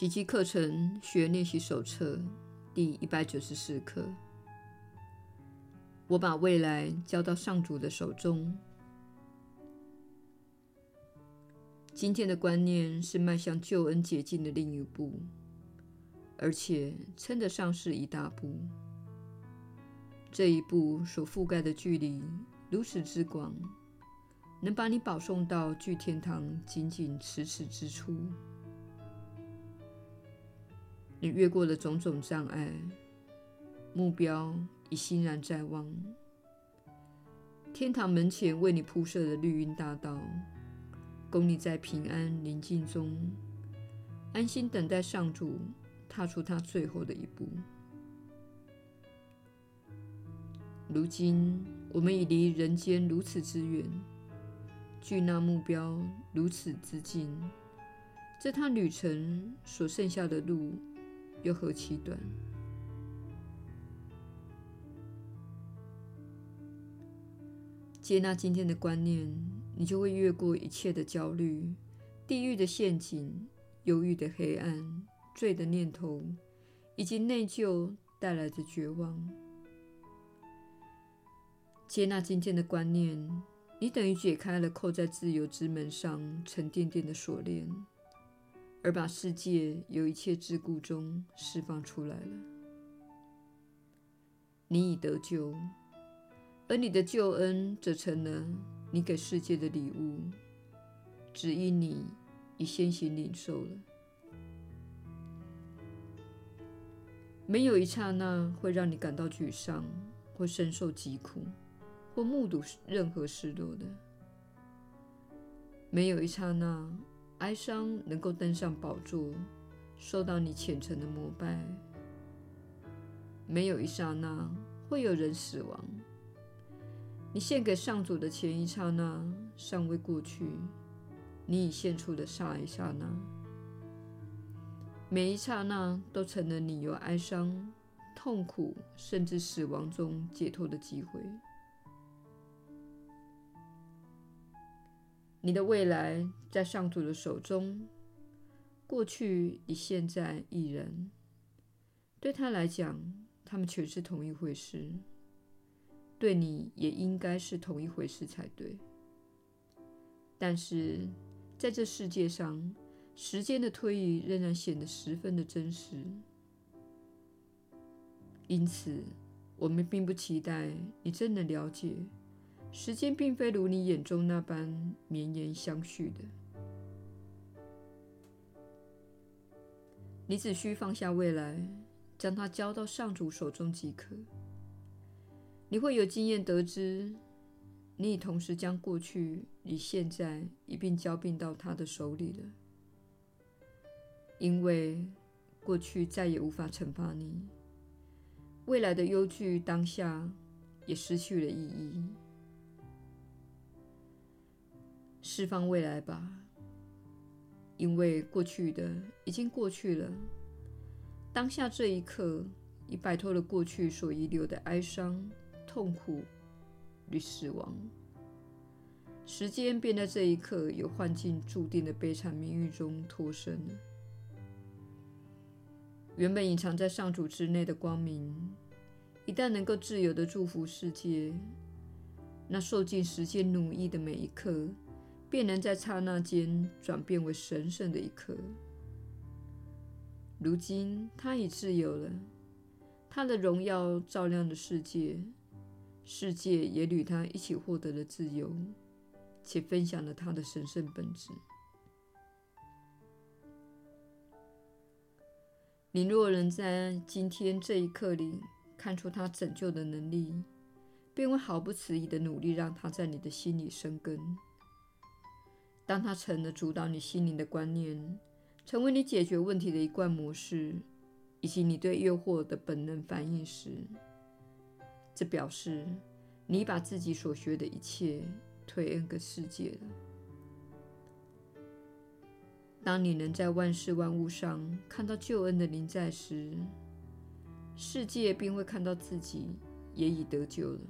奇迹课程学练习手册第一百九十四课。我把未来交到上主的手中。今天的观念是迈向救恩捷径的另一步，而且称得上是一大步。这一步所覆盖的距离如此之广，能把你保送到距天堂仅仅咫尺之处。你越过了种种障碍，目标已欣然在望。天堂门前为你铺设的绿荫大道，供你在平安宁静中安心等待上主踏出他最后的一步。如今，我们已离人间如此之远，距那目标如此之近，这趟旅程所剩下的路又何其短！接纳今天的观念，你就会越过一切的焦虑、地狱的陷阱、忧郁的黑暗、罪的念头，以及内疚带来的绝望。接纳今天的观念，你等于解开了扣在自由之门上沉甸甸的锁链，而把世界由一切桎梏中释放出来了。你已得救，而你的救恩则成了你给世界的礼物，只因你已先行领受了。没有一刹那会让你感到沮丧或深受疾苦。或目睹任何失落的，没有一刹那哀伤能够登上宝座，受到你虔诚的膜拜；没有一刹那会有人死亡。你献给上主的前一刹那尚未过去，你已献出的下一刹那，每一刹那都成了你由哀伤、痛苦甚至死亡中解脱的机会。你的未来在上主的手中，过去你现在亦然。对他来讲，他们全是同一回事；对你也应该是同一回事才对。但是，在这世界上，时间的推移仍然显得十分的真实。因此，我们并不期待你真的了解。时间并非如你眼中那般绵延相续的，你只需放下未来，将它交到上主手中即可。你会有经验得知，你已同时将过去与现在一并交并到他的手里了，因为过去再也无法惩罚你，未来的忧惧当下也失去了意义。释放未来吧，因为过去的已经过去了。当下这一刻，已摆脱了过去所遗留的哀伤、痛苦与死亡。时间便在这一刻，由幻境注定的悲惨命运中脱身了。原本隐藏在上主之内的光明，一旦能够自由地祝福世界，那受尽时间奴役的每一刻，便能在刹那间转变为神圣的一刻。如今他已自由了，他的荣耀照亮了世界，世界也与他一起获得了自由，且分享了他的神圣本质。你若能在今天这一刻里看出他拯救的能力，便会毫不迟疑的努力让他在你的心里生根。当它成了主导你心灵的观念，成为你解决问题的一贯模式，以及你对诱惑的本能反应时，这表示你把自己所学的一切推恩给世界了。当你能在万事万物上看到救恩的临在时，世界便会看到自己也已得救了。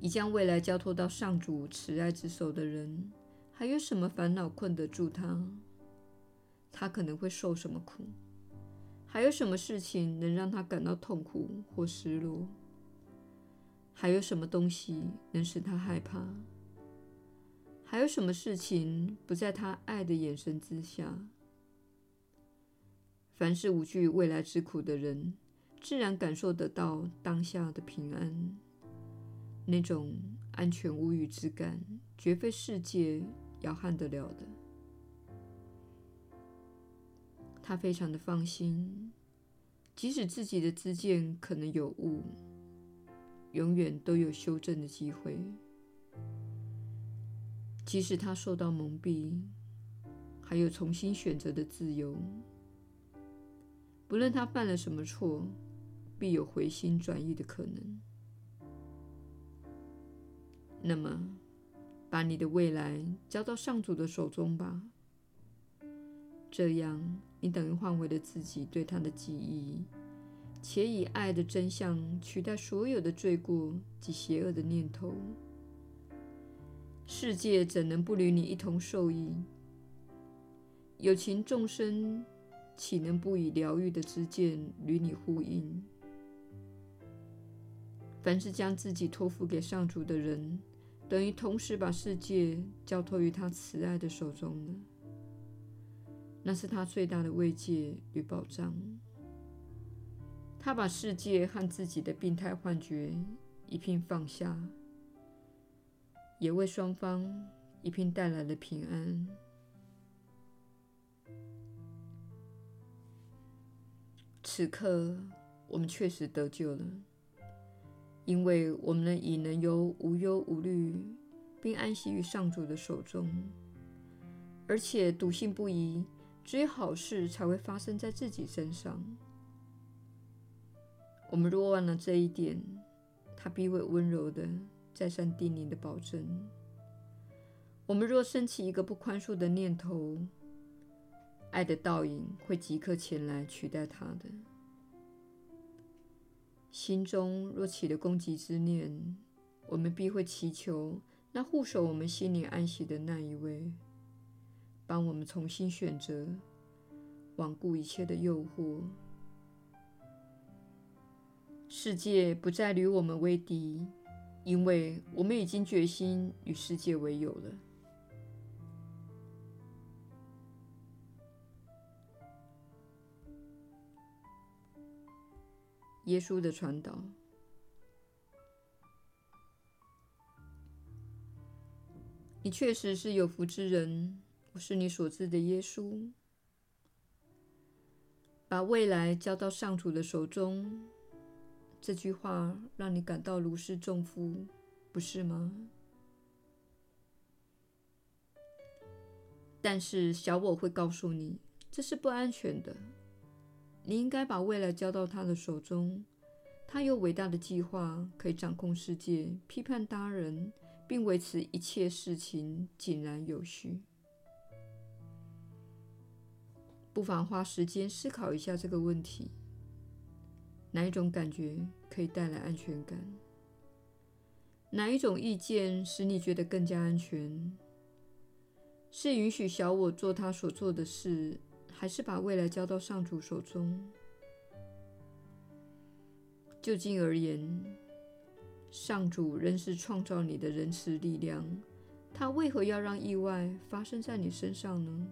已将未来交托到上主慈爱之手的人，还有什么烦恼困得住他？他可能会受什么苦？还有什么事情能让他感到痛苦或失落？还有什么东西能使他害怕？还有什么事情不在他爱的眼神之下？凡是无惧未来之苦的人，自然感受得到当下的平安，那种安全无虞之感，绝非世界摇撼得了的。他非常的放心，即使自己的知见可能有误。永远都有修正的机会，即使他受到蒙蔽，还有重新选择的自由。不论他犯了什么错，必有回心转意的可能。那么，把你的未来交到上主的手中吧。这样，你等于换回了自己对他的记忆。且以爱的真相取代所有的罪过及邪恶的念头，世界怎能不与你一同受益？有情众生岂能不以疗愈的之见与你呼应？凡是将自己托付给上主的人，等于同时把世界交托于他慈爱的手中了。那是他最大的慰藉与保障。他把世界和自己的病态幻觉一并放下，也为双方一并带来了平安。此刻，我们确实得救了，因为我们已能由无忧无虑，并安息于上主的手中，而且笃信不疑，只有好事才会发生在自己身上。我们若忘了这一点，他必会温柔的再三叮咛的保证。我们若生起一个不宽恕的念头，爱的倒影会即刻前来取代他的。心中若起了攻击之念，我们必会祈求那护守我们心灵安息的那一位，帮我们重新选择，罔顾一切的诱惑。世界不再与我们为敌，因为我们已经决心与世界为友了。耶稣的传导，你确实是有福之人。我是你所知的耶稣，把未来交到上主的手中。这句话让你感到如释重负，不是吗？但是小我会告诉你，这是不安全的。你应该把未来交到他的手中。他有伟大的计划，可以掌控世界，批判他人，并维持一切事情井然有序。不妨花时间思考一下这个问题。哪一种感觉可以带来安全感？哪一种意见使你觉得更加安全？是允许小我做他所做的事，还是把未来交到上主手中？就今而言，上主仍是创造你的仁慈力量，他为何要让意外发生在你身上呢？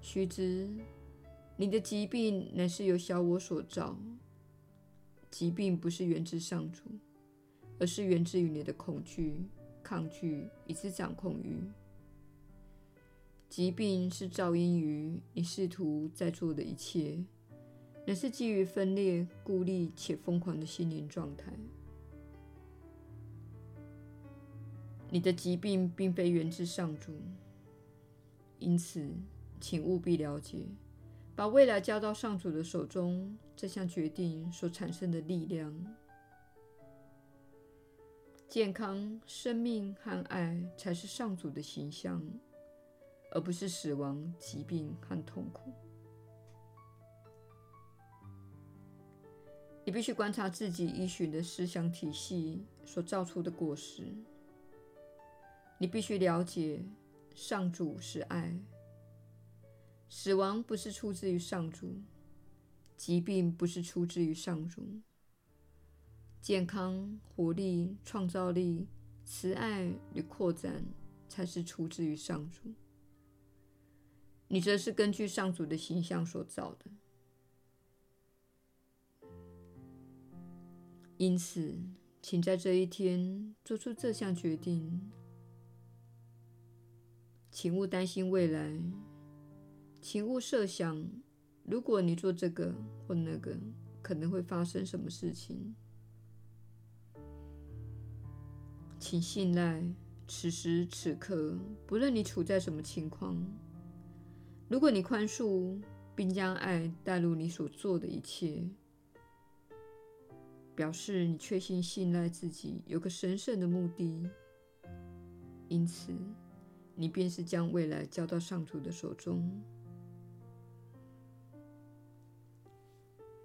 须知。你的疾病乃是由小我所造，疾病不是源自上主，而是源自于你的恐惧、抗拒以及掌控欲。疾病是肇因于你试图在做的一切，乃是基于分裂、孤立且疯狂的心灵状态。你的疾病并非源自上主，因此，请务必了解。把未来交到上主的手中，这项决定所产生的力量、健康、生命和爱，才是上主的形象，而不是死亡、疾病和痛苦。你必须观察自己依循的思想体系所造出的果实。你必须了解，上主是爱。死亡不是出自于上主，疾病不是出自于上主，健康、活力、创造力、慈爱与扩展才是出自于上主。你则是根据上主的形象所造的。因此，请在这一天做出这项决定。请勿担心未来，请勿设想，如果你做这个或那个，可能会发生什么事情。请信赖，此时此刻，不论你处在什么情况，如果你宽恕并将爱带入你所做的一切，表示你确信信赖自己有个神圣的目的，因此。你便是将未来交到上主的手中。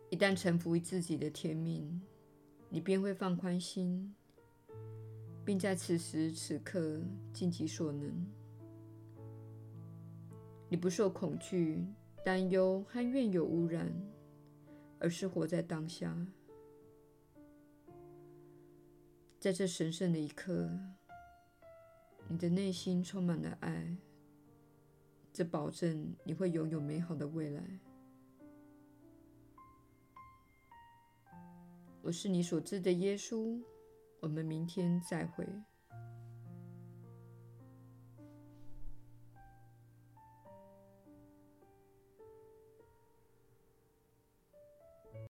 一旦臣服于自己的天命，你便会放宽心，并在此时此刻尽己所能。你不受恐惧、担忧和怨尤污染，而是活在当下。在这神圣的一刻。你的内心充满了爱，这保证你会拥有美好的未来。我是你所知的耶稣，我们明天再会。